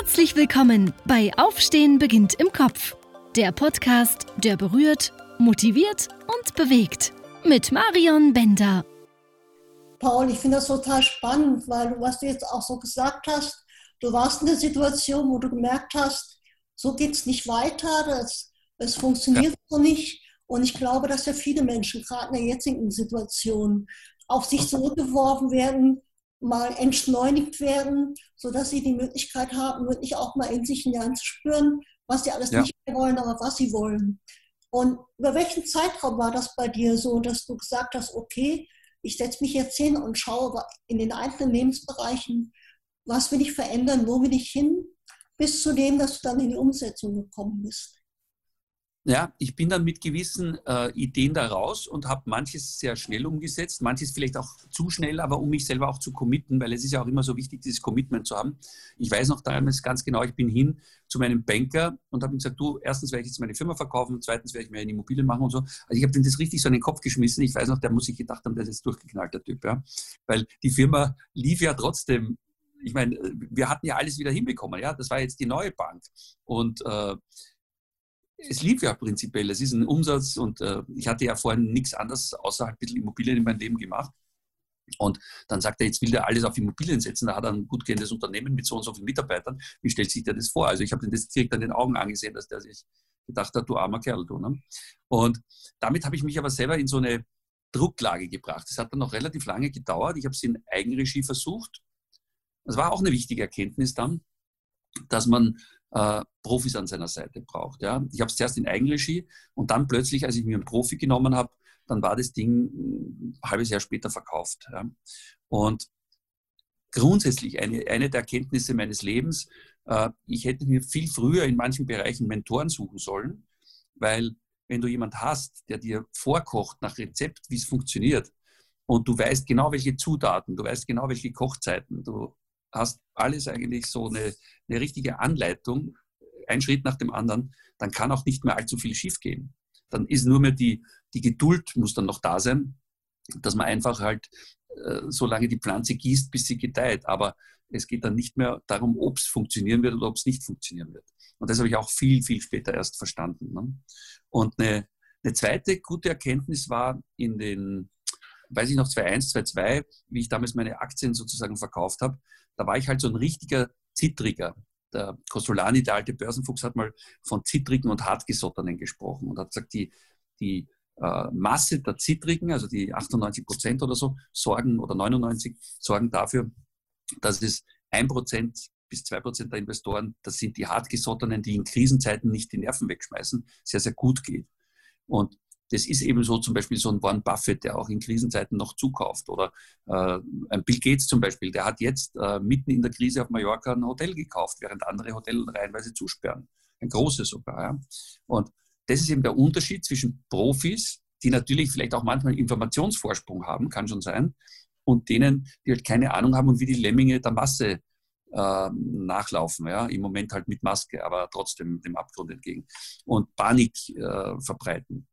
Herzlich willkommen bei Aufstehen beginnt im Kopf. Der Podcast, der berührt, motiviert und bewegt. Mit Marion Bender. Paul, ich finde das total spannend, weil was du jetzt auch so gesagt hast, du warst in der Situation, wo du gemerkt hast, so geht es nicht weiter, das, es funktioniert ja. so nicht. Und ich glaube, dass ja viele Menschen, gerade in der jetzigen Situation, auf sich zurückgeworfen werden, mal entschleunigt werden, sodass sie die Möglichkeit haben, wirklich auch mal in sich hineinzuspüren, was sie alles ja. nicht mehr wollen, aber was sie wollen. Und über welchen Zeitraum war das bei dir so, dass du gesagt hast, okay, ich setze mich jetzt hin und schaue in den einzelnen Lebensbereichen, was will ich verändern, wo will ich hin, bis zu dem, dass du dann in die Umsetzung gekommen bist? Ja, ich bin dann mit gewissen äh, Ideen da raus und habe manches sehr schnell umgesetzt, manches vielleicht auch zu schnell, aber um mich selber auch zu committen, weil es ist ja auch immer so wichtig, dieses Commitment zu haben. Ich weiß noch damals ganz genau, ich bin hin zu meinem Banker und habe ihm gesagt, du, erstens werde ich jetzt meine Firma verkaufen zweitens werde ich mir eine Immobilie machen und so. Also ich habe dem das richtig so in den Kopf geschmissen. Ich weiß noch, der muss sich gedacht haben, der ist jetzt durchgeknallt, der Typ, ja. Weil die Firma lief ja trotzdem ich meine, wir hatten ja alles wieder hinbekommen, ja. Das war jetzt die neue Bank. Und äh, es lief ja prinzipiell. Es ist ein Umsatz und äh, ich hatte ja vorhin nichts anderes außer ein bisschen Immobilien in meinem Leben gemacht. Und dann sagt er, jetzt will er alles auf Immobilien setzen. Da hat er ein gut gehendes Unternehmen mit so und so vielen Mitarbeitern. Wie stellt sich der das vor? Also ich habe den das direkt an den Augen angesehen, dass der sich gedacht hat, du armer Kerl, du. Ne? Und damit habe ich mich aber selber in so eine Drucklage gebracht. Das hat dann noch relativ lange gedauert. Ich habe es in Eigenregie versucht. Das war auch eine wichtige Erkenntnis dann, dass man äh, Profis an seiner Seite braucht. Ja. Ich habe es zuerst in Eigenregie und dann plötzlich, als ich mir einen Profi genommen habe, dann war das Ding ein halbes Jahr später verkauft. Ja. Und grundsätzlich eine, eine der Erkenntnisse meines Lebens, äh, ich hätte mir viel früher in manchen Bereichen Mentoren suchen sollen, weil wenn du jemand hast, der dir vorkocht nach Rezept, wie es funktioniert, und du weißt genau, welche Zutaten, du weißt genau, welche Kochzeiten, du hast alles eigentlich so eine, eine richtige Anleitung, ein Schritt nach dem anderen, dann kann auch nicht mehr allzu viel schiefgehen. Dann ist nur mehr die, die Geduld muss dann noch da sein, dass man einfach halt äh, so lange die Pflanze gießt, bis sie gedeiht. Aber es geht dann nicht mehr darum, ob es funktionieren wird oder ob es nicht funktionieren wird. Und das habe ich auch viel, viel später erst verstanden. Ne? Und eine, eine zweite gute Erkenntnis war in den, weiß ich noch, 2001, 2002, wie ich damals meine Aktien sozusagen verkauft habe, da war ich halt so ein richtiger Zittriger. Der Cosolani, der alte Börsenfuchs, hat mal von Zittrigen und Hartgesottenen gesprochen und hat gesagt, die, die äh, Masse der Zittrigen, also die 98 Prozent oder so, sorgen oder 99 sorgen dafür, dass es 1 Prozent bis 2 Prozent der Investoren, das sind die Hartgesottenen, die in Krisenzeiten nicht die Nerven wegschmeißen, sehr, sehr gut geht. Und das ist eben so zum Beispiel so ein Warren Buffett, der auch in Krisenzeiten noch zukauft. Oder äh, ein Bill Gates zum Beispiel, der hat jetzt äh, mitten in der Krise auf Mallorca ein Hotel gekauft, während andere Hotels reihenweise zusperren. Ein großes sogar. Ja. Und das ist eben der Unterschied zwischen Profis, die natürlich vielleicht auch manchmal Informationsvorsprung haben, kann schon sein, und denen, die halt keine Ahnung haben und wie die Lemminge der Masse äh, nachlaufen. Ja? Im Moment halt mit Maske, aber trotzdem dem Abgrund entgegen. Und Panik äh, verbreiten.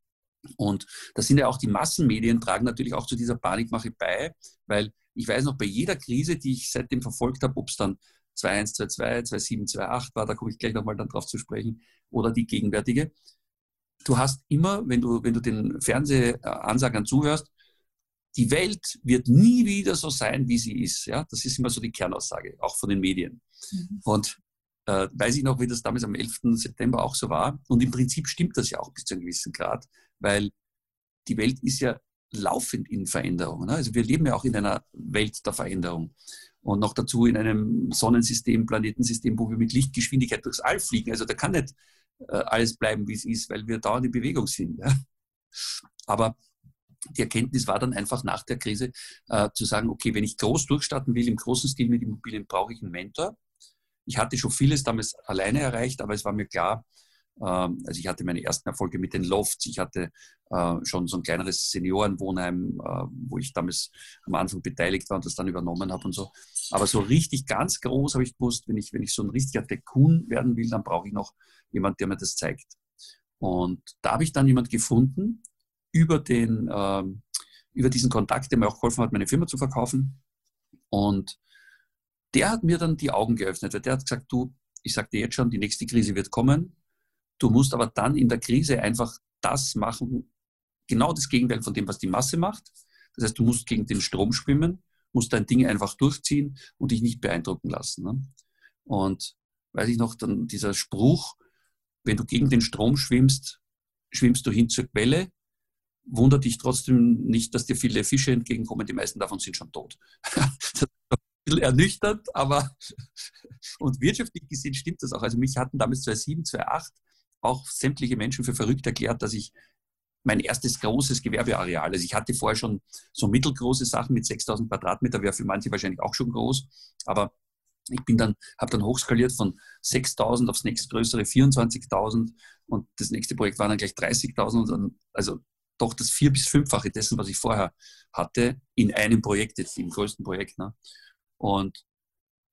Und da sind ja auch die Massenmedien tragen natürlich auch zu dieser Panikmache bei, weil ich weiß noch, bei jeder Krise, die ich seitdem verfolgt habe, ob es dann 2122, 27, 28 war, da komme ich gleich nochmal dann drauf zu sprechen, oder die gegenwärtige, du hast immer, wenn du, wenn du den Fernsehansagern zuhörst, die Welt wird nie wieder so sein, wie sie ist. Ja? Das ist immer so die Kernaussage, auch von den Medien. Mhm. Und äh, weiß ich noch, wie das damals am 11. September auch so war. Und im Prinzip stimmt das ja auch bis zu einem gewissen Grad weil die Welt ist ja laufend in Veränderung. Ne? Also wir leben ja auch in einer Welt der Veränderung. Und noch dazu in einem Sonnensystem, Planetensystem, wo wir mit Lichtgeschwindigkeit durchs All fliegen. Also da kann nicht äh, alles bleiben, wie es ist, weil wir dauernd in Bewegung sind. Ja? Aber die Erkenntnis war dann einfach nach der Krise äh, zu sagen, okay, wenn ich groß durchstarten will, im großen Stil mit Immobilien, brauche ich einen Mentor. Ich hatte schon vieles damals alleine erreicht, aber es war mir klar, also ich hatte meine ersten Erfolge mit den Lofts, ich hatte äh, schon so ein kleineres Seniorenwohnheim, äh, wo ich damals am Anfang beteiligt war und das dann übernommen habe und so. Aber so richtig ganz groß habe ich gewusst, wenn ich, wenn ich so ein richtiger Tycoon werden will, dann brauche ich noch jemand, der mir das zeigt. Und da habe ich dann jemand gefunden über den, ähm, über diesen Kontakt, der mir auch geholfen hat, meine Firma zu verkaufen. Und der hat mir dann die Augen geöffnet, weil der hat gesagt, du, ich sagte jetzt schon, die nächste Krise wird kommen. Du musst aber dann in der Krise einfach das machen, genau das Gegenteil von dem, was die Masse macht. Das heißt, du musst gegen den Strom schwimmen, musst dein Ding einfach durchziehen und dich nicht beeindrucken lassen. Ne? Und weiß ich noch, dann dieser Spruch, wenn du gegen den Strom schwimmst, schwimmst du hin zur Quelle. Wundert dich trotzdem nicht, dass dir viele Fische entgegenkommen. Die meisten davon sind schon tot. das ist ein bisschen ernüchternd, aber und wirtschaftlich gesehen stimmt das auch. Also mich hatten damals 2007, 2008 auch sämtliche Menschen für verrückt erklärt, dass ich mein erstes großes Gewerbeareal. Also ich hatte vorher schon so mittelgroße Sachen mit 6000 Quadratmeter, wäre für manche wahrscheinlich auch schon groß, aber ich bin dann, habe dann hochskaliert von 6.000 aufs nächstgrößere 24.000 und das nächste Projekt waren dann gleich 30.000 also doch das vier- bis fünffache dessen, was ich vorher hatte, in einem Projekt, jetzt im größten Projekt. Ne? Und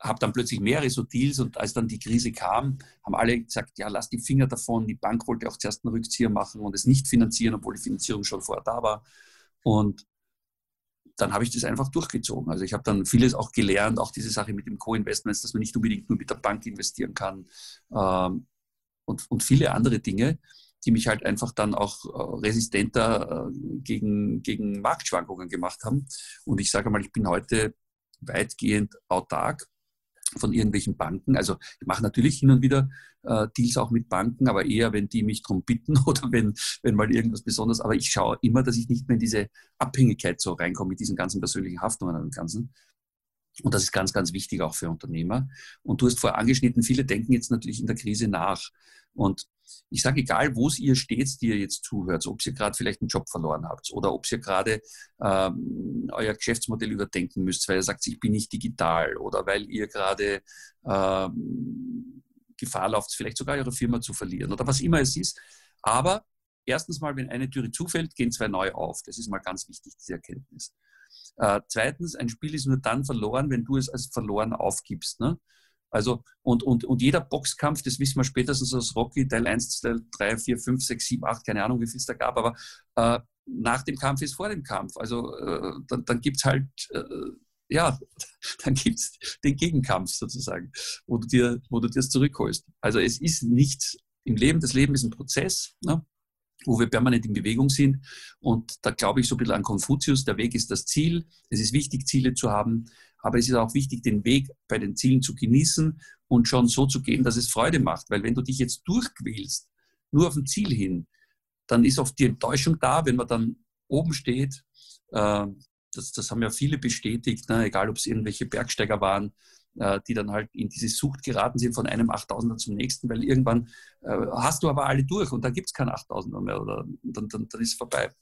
habe dann plötzlich mehrere so Deals und als dann die Krise kam, haben alle gesagt, ja, lass die Finger davon. Die Bank wollte auch zuerst einen Rückzieher machen und es nicht finanzieren, obwohl die Finanzierung schon vorher da war. Und dann habe ich das einfach durchgezogen. Also ich habe dann vieles auch gelernt, auch diese Sache mit dem Co-Investments, dass man nicht unbedingt nur mit der Bank investieren kann ähm, und, und viele andere Dinge, die mich halt einfach dann auch äh, resistenter äh, gegen, gegen Marktschwankungen gemacht haben. Und ich sage mal, ich bin heute weitgehend autark von irgendwelchen Banken. Also ich mache natürlich hin und wieder äh, Deals auch mit Banken, aber eher, wenn die mich darum bitten oder wenn, wenn mal irgendwas Besonderes. Aber ich schaue immer, dass ich nicht mehr in diese Abhängigkeit so reinkomme mit diesen ganzen persönlichen Haftungen und Ganzen. Und das ist ganz, ganz wichtig auch für Unternehmer. Und du hast vorher angeschnitten, viele denken jetzt natürlich in der Krise nach. Und ich sage, egal wo es ihr steht, die ihr jetzt zuhört, ob ihr gerade vielleicht einen Job verloren habt oder ob ihr gerade ähm, euer Geschäftsmodell überdenken müsst, weil ihr sagt, ich bin nicht digital oder weil ihr gerade ähm, Gefahr lauft, vielleicht sogar eure Firma zu verlieren oder was immer es ist. Aber erstens mal, wenn eine Türe zufällt, gehen zwei neue auf. Das ist mal ganz wichtig, diese Erkenntnis. Äh, zweitens, ein Spiel ist nur dann verloren, wenn du es als verloren aufgibst. Ne? Also, und, und, und jeder Boxkampf, das wissen wir spätestens aus Rocky, Teil 1, Teil 3, 4, 5, 6, 7, 8, keine Ahnung, wie viel es da gab, aber äh, nach dem Kampf ist vor dem Kampf. Also äh, dann, dann gibt es halt, äh, ja, dann gibt es den Gegenkampf sozusagen, wo du dir, wo du das zurückholst. Also es ist nichts im Leben, das Leben ist ein Prozess. Ne? wo wir permanent in Bewegung sind. Und da glaube ich so ein bisschen an Konfuzius, der Weg ist das Ziel. Es ist wichtig, Ziele zu haben, aber es ist auch wichtig, den Weg bei den Zielen zu genießen und schon so zu gehen, dass es Freude macht. Weil wenn du dich jetzt durchquälst, nur auf ein Ziel hin, dann ist oft die Enttäuschung da, wenn man dann oben steht. Äh, das, das haben ja viele bestätigt, ne? egal ob es irgendwelche Bergsteiger waren, äh, die dann halt in diese Sucht geraten sind von einem 8000er zum nächsten, weil irgendwann äh, hast du aber alle durch und dann gibt es keinen 8000er mehr oder dann, dann, dann ist es vorbei.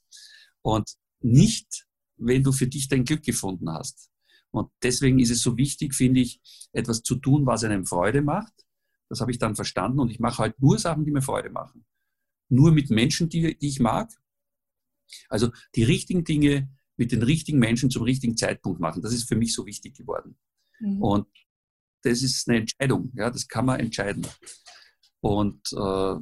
Und nicht, wenn du für dich dein Glück gefunden hast. Und deswegen ist es so wichtig, finde ich, etwas zu tun, was einem Freude macht. Das habe ich dann verstanden und ich mache halt nur Sachen, die mir Freude machen. Nur mit Menschen, die, die ich mag. Also die richtigen Dinge mit den richtigen Menschen zum richtigen Zeitpunkt machen. Das ist für mich so wichtig geworden. Mhm. Und das ist eine Entscheidung, ja, das kann man entscheiden. Und äh,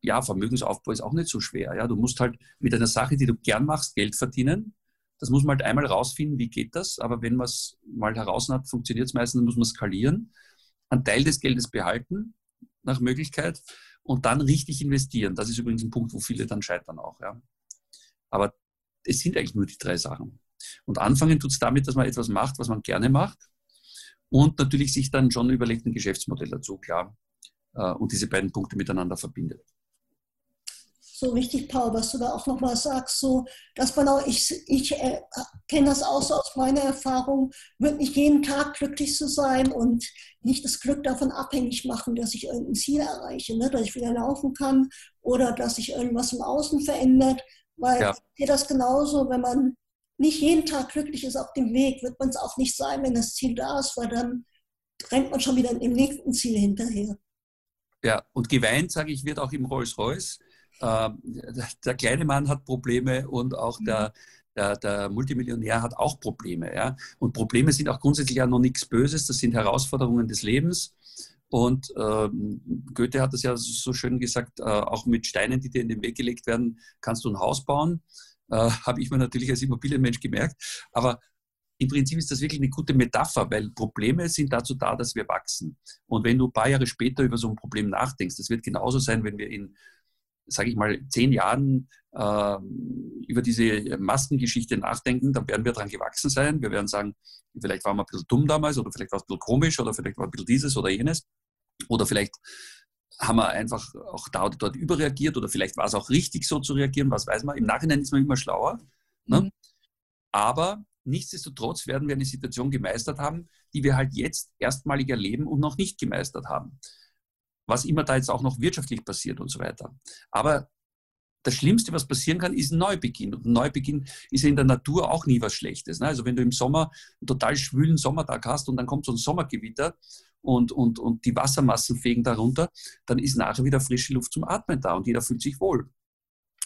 ja, Vermögensaufbau ist auch nicht so schwer. Ja. Du musst halt mit einer Sache, die du gern machst, Geld verdienen. Das muss man halt einmal rausfinden, wie geht das. Aber wenn man es mal heraus hat, funktioniert es meistens, dann muss man skalieren, einen Teil des Geldes behalten, nach Möglichkeit, und dann richtig investieren. Das ist übrigens ein Punkt, wo viele dann scheitern auch. Ja. Aber es sind eigentlich nur die drei Sachen. Und anfangen tut es damit, dass man etwas macht, was man gerne macht und natürlich sich dann schon überlegt ein Geschäftsmodell dazu, klar, äh, und diese beiden Punkte miteinander verbindet. So richtig, Paul, was du da auch nochmal sagst, so, dass man auch, ich, ich äh, kenne das auch so aus meiner Erfahrung, wirklich jeden Tag glücklich zu sein und nicht das Glück davon abhängig machen, dass ich irgendein Ziel erreiche, ne? dass ich wieder laufen kann oder dass sich irgendwas im Außen verändert, weil ja. ich sehe das genauso, wenn man nicht jeden Tag glücklich ist auf dem Weg, wird man es auch nicht sein, wenn das Ziel da ist, weil dann rennt man schon wieder im nächsten Ziel hinterher. Ja, und geweint, sage ich, wird auch im Rolls-Royce. Äh, der kleine Mann hat Probleme und auch der, der, der, Multimillionär hat auch Probleme. Ja? Und Probleme sind auch grundsätzlich ja noch nichts Böses, das sind Herausforderungen des Lebens. Und ähm, Goethe hat das ja so schön gesagt, äh, auch mit Steinen, die dir in den Weg gelegt werden, kannst du ein Haus bauen. Äh, Habe ich mir natürlich als Immobilienmensch gemerkt. Aber im Prinzip ist das wirklich eine gute Metapher, weil Probleme sind dazu da, dass wir wachsen. Und wenn du ein paar Jahre später über so ein Problem nachdenkst, das wird genauso sein, wenn wir in, sage ich mal, zehn Jahren äh, über diese Maskengeschichte nachdenken, dann werden wir daran gewachsen sein. Wir werden sagen, vielleicht waren wir ein bisschen dumm damals oder vielleicht war es ein bisschen komisch oder vielleicht war ein bisschen dieses oder jenes. Oder vielleicht haben wir einfach auch da oder dort überreagiert oder vielleicht war es auch richtig so zu reagieren, was weiß man. Im Nachhinein ist man immer schlauer. Ne? Mhm. Aber nichtsdestotrotz werden wir eine Situation gemeistert haben, die wir halt jetzt erstmalig erleben und noch nicht gemeistert haben. Was immer da jetzt auch noch wirtschaftlich passiert und so weiter. Aber das Schlimmste, was passieren kann, ist ein Neubeginn. Und ein Neubeginn ist ja in der Natur auch nie was Schlechtes. Ne? Also wenn du im Sommer einen total schwülen Sommertag hast und dann kommt so ein Sommergewitter und, und, und die Wassermassen fegen darunter, dann ist nachher wieder frische Luft zum Atmen da und jeder fühlt sich wohl.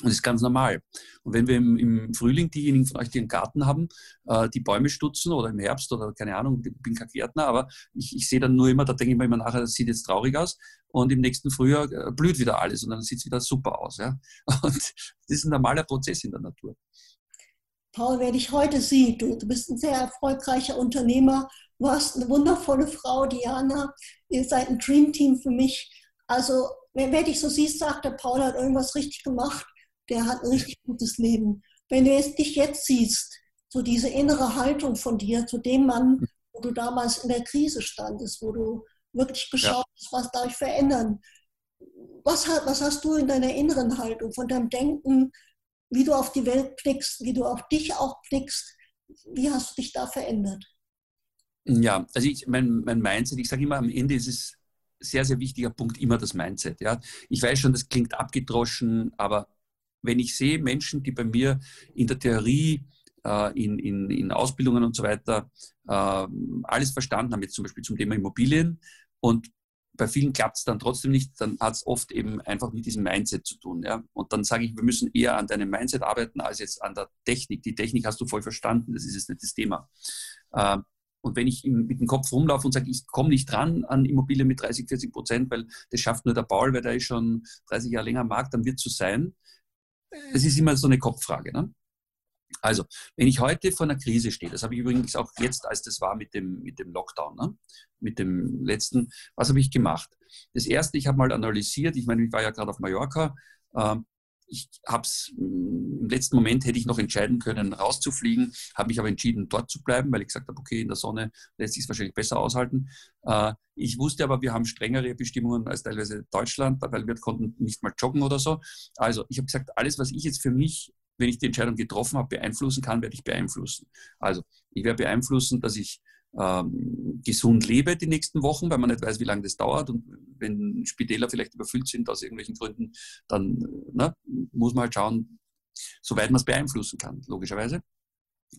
Und das ist ganz normal. Und wenn wir im, im, Frühling diejenigen von euch, die einen Garten haben, äh, die Bäume stutzen oder im Herbst oder keine Ahnung, ich bin kein Gärtner, aber ich, ich sehe dann nur immer, da denke ich mir immer nachher, das sieht jetzt traurig aus und im nächsten Frühjahr äh, blüht wieder alles und dann sieht es wieder super aus. Ja? Und das ist ein normaler Prozess in der Natur. Paul, wer dich heute sieht, du, du bist ein sehr erfolgreicher Unternehmer, du hast eine wundervolle Frau, Diana, ihr seid ein Dreamteam für mich. Also, wer, wer dich so siehst, sagt, der Paul hat irgendwas richtig gemacht der hat ein richtig gutes Leben. Wenn du jetzt, dich jetzt siehst, so diese innere Haltung von dir zu dem Mann, wo du damals in der Krise standest, wo du wirklich geschaut hast, was darf ich verändern. Was, was hast du in deiner inneren Haltung, von deinem Denken, wie du auf die Welt blickst, wie du auf dich auch blickst, wie hast du dich da verändert? Ja, also ich, mein, mein Mindset, ich sage immer, am Ende ist es sehr, sehr wichtiger Punkt immer das Mindset. Ja. Ich weiß schon, das klingt abgedroschen, aber wenn ich sehe Menschen, die bei mir in der Theorie, äh, in, in, in Ausbildungen und so weiter äh, alles verstanden haben, jetzt zum Beispiel zum Thema Immobilien und bei vielen klappt es dann trotzdem nicht, dann hat es oft eben einfach mit diesem Mindset zu tun. Ja? Und dann sage ich, wir müssen eher an deinem Mindset arbeiten, als jetzt an der Technik. Die Technik hast du voll verstanden, das ist jetzt nicht das Thema. Äh, und wenn ich mit dem Kopf rumlaufe und sage, ich komme nicht dran an Immobilien mit 30, 40 Prozent, weil das schafft nur der Paul, weil der ist schon 30 Jahre länger am Markt, dann wird es so sein es ist immer so eine Kopffrage. Ne? Also, wenn ich heute vor einer Krise stehe, das habe ich übrigens auch jetzt, als das war mit dem, mit dem Lockdown, ne? mit dem letzten, was habe ich gemacht? Das erste, ich habe mal analysiert, ich meine, ich war ja gerade auf Mallorca, äh, ich habe es mm, im letzten Moment hätte ich noch entscheiden können, rauszufliegen, habe mich aber entschieden, dort zu bleiben, weil ich gesagt habe, okay, in der Sonne lässt sich es wahrscheinlich besser aushalten. Äh, ich wusste aber, wir haben strengere Bestimmungen als teilweise Deutschland, weil wir konnten nicht mal joggen oder so. Also ich habe gesagt, alles, was ich jetzt für mich wenn ich die Entscheidung getroffen habe, beeinflussen kann, werde ich beeinflussen. Also ich werde beeinflussen, dass ich ähm, gesund lebe die nächsten Wochen, weil man nicht weiß, wie lange das dauert. Und wenn Spitäler vielleicht überfüllt sind aus irgendwelchen Gründen, dann ne, muss man halt schauen, soweit man es beeinflussen kann, logischerweise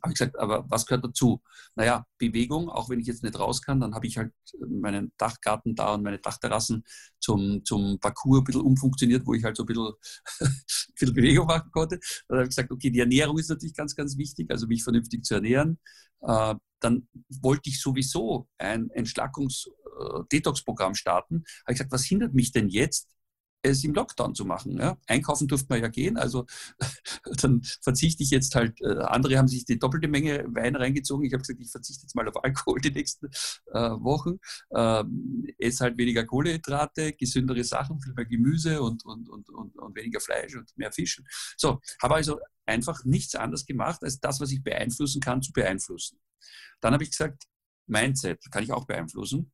habe ich gesagt, aber was gehört dazu? Naja, Bewegung, auch wenn ich jetzt nicht raus kann, dann habe ich halt meinen Dachgarten da und meine Dachterrassen zum, zum Parcours ein bisschen umfunktioniert, wo ich halt so ein bisschen, ein bisschen Bewegung machen konnte. Dann habe ich gesagt, okay, die Ernährung ist natürlich ganz, ganz wichtig, also mich vernünftig zu ernähren. Äh, dann wollte ich sowieso ein Entschlackungs-Detox-Programm äh, starten. Habe ich gesagt, was hindert mich denn jetzt, es im Lockdown zu machen. Ja? Einkaufen durfte man ja gehen, also dann verzichte ich jetzt halt, äh, andere haben sich die doppelte Menge Wein reingezogen. Ich habe gesagt, ich verzichte jetzt mal auf Alkohol die nächsten äh, Wochen, ähm, esse halt weniger Kohlehydrate, gesündere Sachen, viel mehr Gemüse und, und, und, und, und weniger Fleisch und mehr Fisch. So, habe also einfach nichts anderes gemacht, als das, was ich beeinflussen kann, zu beeinflussen. Dann habe ich gesagt, Mindset kann ich auch beeinflussen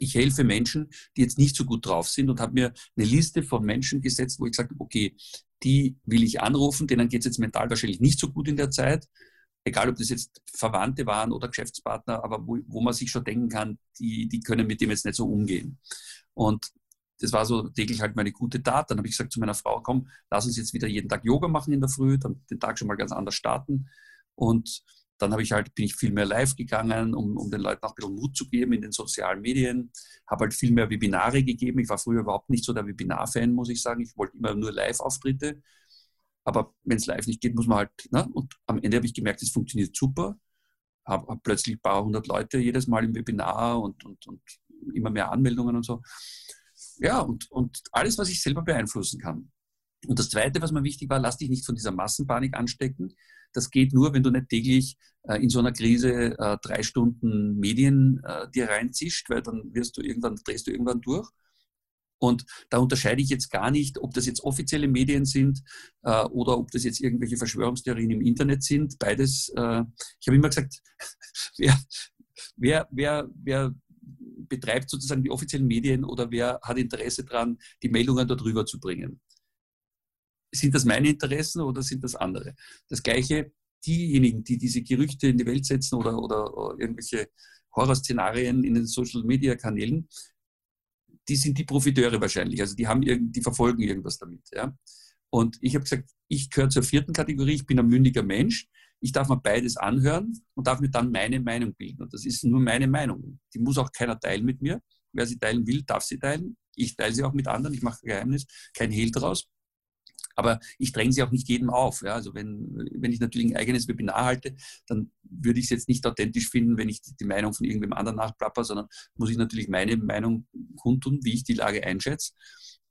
ich helfe Menschen, die jetzt nicht so gut drauf sind und habe mir eine Liste von Menschen gesetzt, wo ich gesagt habe, okay, die will ich anrufen, denen geht es jetzt mental wahrscheinlich nicht so gut in der Zeit. Egal, ob das jetzt Verwandte waren oder Geschäftspartner, aber wo, wo man sich schon denken kann, die, die können mit dem jetzt nicht so umgehen. Und das war so täglich halt meine gute Tat. Dann habe ich gesagt zu meiner Frau, komm, lass uns jetzt wieder jeden Tag Yoga machen in der Früh, dann den Tag schon mal ganz anders starten. Und dann habe ich halt, bin ich viel mehr live gegangen, um, um den Leuten auch ein bisschen Mut zu geben in den sozialen Medien. Habe halt viel mehr Webinare gegeben. Ich war früher überhaupt nicht so der Webinar-Fan, muss ich sagen. Ich wollte immer nur Live-Auftritte. Aber wenn es live nicht geht, muss man halt, ne? und am Ende habe ich gemerkt, es funktioniert super. Habe hab plötzlich ein paar hundert Leute jedes Mal im Webinar und, und, und immer mehr Anmeldungen und so. Ja, und, und alles, was ich selber beeinflussen kann. Und das Zweite, was mir wichtig war, lass dich nicht von dieser Massenpanik anstecken. Das geht nur, wenn du nicht täglich äh, in so einer Krise äh, drei Stunden Medien äh, dir reinzischst, weil dann wirst du irgendwann, drehst du irgendwann durch. Und da unterscheide ich jetzt gar nicht, ob das jetzt offizielle Medien sind äh, oder ob das jetzt irgendwelche Verschwörungstheorien im Internet sind. Beides. Äh, ich habe immer gesagt, wer, wer, wer, wer betreibt sozusagen die offiziellen Medien oder wer hat Interesse daran, die Meldungen darüber zu bringen? Sind das meine Interessen oder sind das andere? Das Gleiche, diejenigen, die diese Gerüchte in die Welt setzen oder, oder, irgendwelche Horrorszenarien in den Social-Media-Kanälen, die sind die Profiteure wahrscheinlich. Also die haben irgend, die verfolgen irgendwas damit. Ja? Und ich habe gesagt, ich gehöre zur vierten Kategorie, ich bin ein mündiger Mensch. Ich darf mir beides anhören und darf mir dann meine Meinung bilden. Und das ist nur meine Meinung. Die muss auch keiner teilen mit mir. Wer sie teilen will, darf sie teilen. Ich teile sie auch mit anderen. Ich mache Geheimnis, kein Hehl draus. Aber ich dränge sie auch nicht jedem auf. Ja. Also wenn, wenn ich natürlich ein eigenes Webinar halte, dann würde ich es jetzt nicht authentisch finden, wenn ich die Meinung von irgendwem anderen nachplapper, sondern muss ich natürlich meine Meinung kundtun, wie ich die Lage einschätze.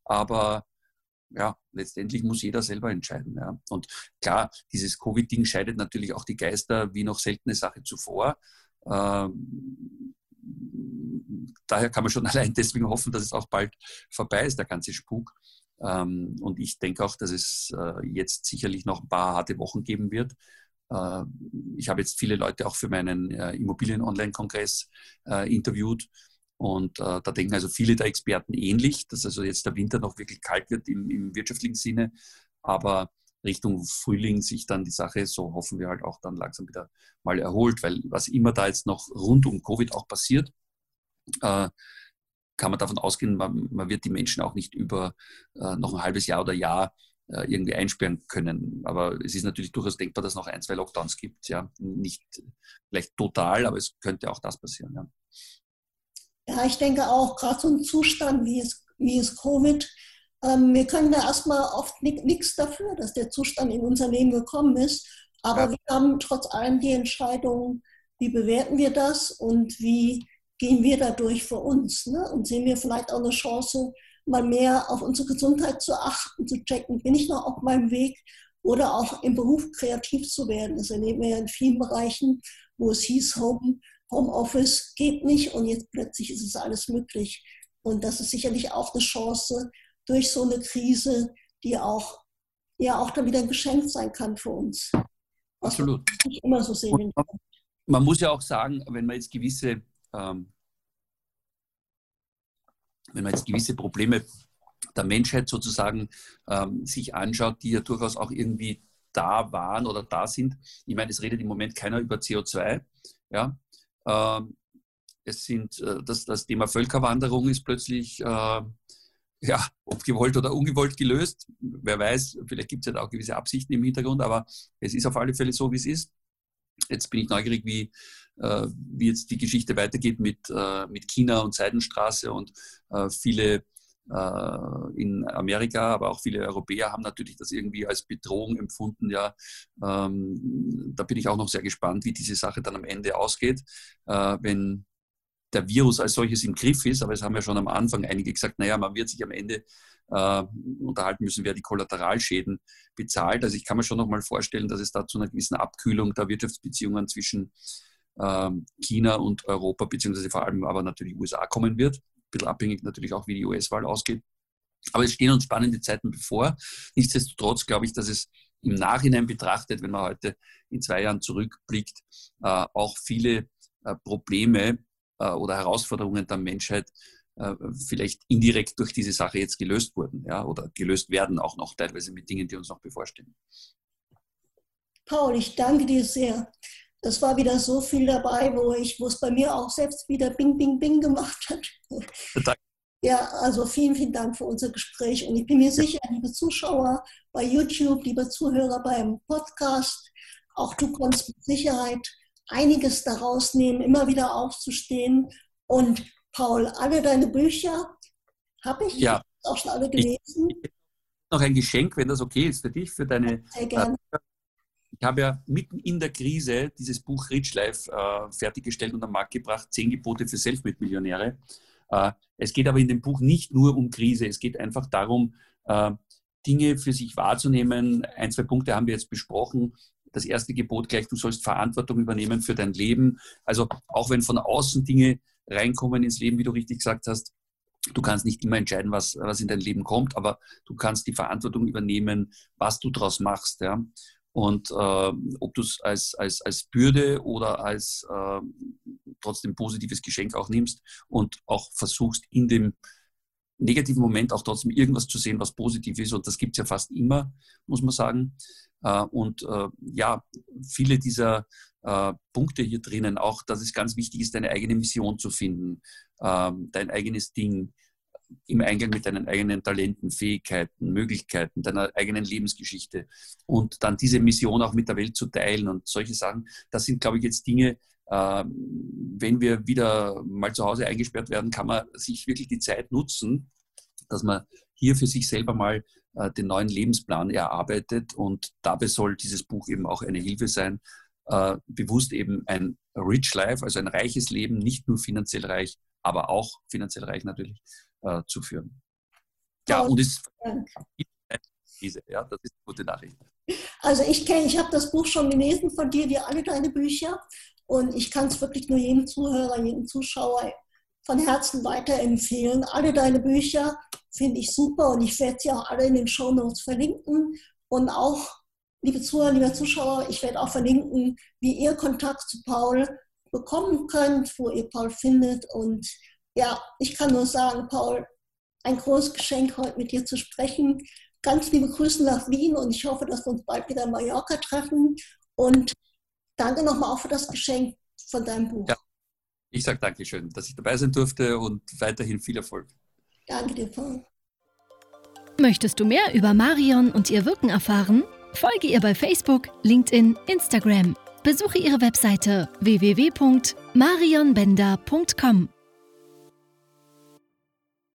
Aber ja, letztendlich muss jeder selber entscheiden. Ja. Und klar, dieses Covid-Ding scheidet natürlich auch die Geister wie noch seltene Sache zuvor. Ähm, daher kann man schon allein deswegen hoffen, dass es auch bald vorbei ist, der ganze Spuk. Ähm, und ich denke auch, dass es äh, jetzt sicherlich noch ein paar harte Wochen geben wird. Äh, ich habe jetzt viele Leute auch für meinen äh, Immobilien-Online-Kongress interviewt. Und da denken also viele der Experten ähnlich, dass also jetzt der Winter noch wirklich kalt wird im, im wirtschaftlichen Sinne. Aber Richtung Frühling sich dann die Sache, so hoffen wir halt auch dann langsam wieder mal erholt, weil was immer da jetzt noch rund um Covid auch passiert, kann man davon ausgehen, man, man wird die Menschen auch nicht über äh, noch ein halbes Jahr oder Jahr äh, irgendwie einsperren können. Aber es ist natürlich durchaus denkbar, dass es noch ein, zwei Lockdowns gibt. Ja, nicht vielleicht total, aber es könnte auch das passieren. Ja, ja ich denke auch, gerade so ein Zustand wie es, wie es Covid, ähm, wir können da erstmal oft nichts dafür, dass der Zustand in unser Leben gekommen ist. Aber ja. wir haben trotz allem die Entscheidung, wie bewerten wir das und wie gehen wir dadurch für uns ne? und sehen wir vielleicht auch eine Chance, mal mehr auf unsere Gesundheit zu achten, zu checken, bin ich noch auf meinem Weg oder auch im Beruf kreativ zu werden. Das erleben wir ja in vielen Bereichen, wo es hieß, Home, Homeoffice geht nicht und jetzt plötzlich ist es alles möglich. Und das ist sicherlich auch eine Chance durch so eine Krise, die auch, ja auch dann wieder ein Geschenk sein kann für uns. Absolut. Nicht immer so sehen. Man muss ja auch sagen, wenn man jetzt gewisse ähm, wenn man jetzt gewisse Probleme der Menschheit sozusagen ähm, sich anschaut, die ja durchaus auch irgendwie da waren oder da sind. Ich meine, es redet im Moment keiner über CO2. Ja? Ähm, es sind, äh, das, das Thema Völkerwanderung ist plötzlich, äh, ja, ob gewollt oder ungewollt gelöst. Wer weiß, vielleicht gibt es ja auch gewisse Absichten im Hintergrund, aber es ist auf alle Fälle so, wie es ist. Jetzt bin ich neugierig, wie, wie jetzt die Geschichte weitergeht mit, äh, mit China und Seidenstraße und äh, viele in Amerika, aber auch viele Europäer haben natürlich das irgendwie als Bedrohung empfunden. Ja, ähm, da bin ich auch noch sehr gespannt, wie diese Sache dann am Ende ausgeht, wenn der Virus als solches im Griff ist. Aber es haben ja schon am Anfang einige gesagt, naja, man wird sich am Ende äh, unterhalten müssen, wer die Kollateralschäden bezahlt. Also ich kann mir schon noch mal vorstellen, dass es da zu einer gewissen Abkühlung der Wirtschaftsbeziehungen zwischen äh, China und Europa, beziehungsweise vor allem aber natürlich USA kommen wird. Ein bisschen abhängig natürlich auch, wie die US-Wahl ausgeht. Aber es stehen uns spannende Zeiten bevor. Nichtsdestotrotz glaube ich, dass es im Nachhinein betrachtet, wenn man heute in zwei Jahren zurückblickt, äh, auch viele äh, Probleme äh, oder Herausforderungen der Menschheit vielleicht indirekt durch diese Sache jetzt gelöst wurden ja, oder gelöst werden auch noch teilweise mit Dingen, die uns noch bevorstehen. Paul, ich danke dir sehr. Das war wieder so viel dabei, wo, ich, wo es bei mir auch selbst wieder Bing, Bing, Bing gemacht hat. Danke. Ja, also vielen, vielen Dank für unser Gespräch. Und ich bin mir sicher, liebe Zuschauer bei YouTube, liebe Zuhörer beim Podcast, auch du konntest mit Sicherheit einiges daraus nehmen, immer wieder aufzustehen und Paul, alle deine Bücher habe ich ja. auch schon alle gelesen. Ich, noch ein Geschenk, wenn das okay ist für dich, für deine. Sehr gerne. Äh, ich habe ja mitten in der Krise dieses Buch Rich Life äh, fertiggestellt und am Markt gebracht, zehn Gebote für Selfmade-Millionäre. Äh, es geht aber in dem Buch nicht nur um Krise, es geht einfach darum, äh, Dinge für sich wahrzunehmen. Ein, zwei Punkte haben wir jetzt besprochen, das erste Gebot gleich, du sollst Verantwortung übernehmen für dein Leben. Also auch wenn von außen Dinge reinkommen ins Leben, wie du richtig gesagt hast, du kannst nicht immer entscheiden, was, was in dein Leben kommt, aber du kannst die Verantwortung übernehmen, was du daraus machst. Ja? Und äh, ob du es als, als, als Bürde oder als äh, trotzdem positives Geschenk auch nimmst und auch versuchst in dem negativen Moment auch trotzdem irgendwas zu sehen, was positiv ist. Und das gibt es ja fast immer, muss man sagen. Äh, und äh, ja, viele dieser äh, Punkte hier drinnen, auch dass es ganz wichtig ist, deine eigene Mission zu finden, ähm, dein eigenes Ding, im Eingang mit deinen eigenen Talenten, Fähigkeiten, Möglichkeiten, deiner eigenen Lebensgeschichte und dann diese Mission auch mit der Welt zu teilen und solche Sachen. Das sind, glaube ich, jetzt Dinge, äh, wenn wir wieder mal zu Hause eingesperrt werden, kann man sich wirklich die Zeit nutzen, dass man hier für sich selber mal äh, den neuen Lebensplan erarbeitet und dabei soll dieses Buch eben auch eine Hilfe sein, äh, bewusst eben ein Rich Life, also ein reiches Leben, nicht nur finanziell reich, aber auch finanziell reich natürlich, äh, zu führen. Ja, und es diese, ja, das ist eine gute Nachricht. Also ich kenne, ich habe das Buch schon gelesen von dir, wie alle deine Bücher. Und ich kann es wirklich nur jedem Zuhörer, jedem Zuschauer von Herzen weiterempfehlen. Alle deine Bücher finde ich super und ich werde sie auch alle in den Show Notes verlinken. Und auch, liebe Zuhörer, liebe Zuschauer, ich werde auch verlinken, wie ihr Kontakt zu Paul bekommen könnt, wo ihr Paul findet. Und ja, ich kann nur sagen, Paul, ein großes Geschenk, heute mit dir zu sprechen. Ganz liebe Grüße nach Wien und ich hoffe, dass wir uns bald wieder in Mallorca treffen. Und danke nochmal auch für das Geschenk von deinem Buch. Ja, ich sage Dankeschön, dass ich dabei sein durfte und weiterhin viel Erfolg. Danke dir, Paul. Möchtest du mehr über Marion und ihr Wirken erfahren? Folge ihr bei Facebook, LinkedIn, Instagram. Besuche ihre Webseite www.marionbender.com.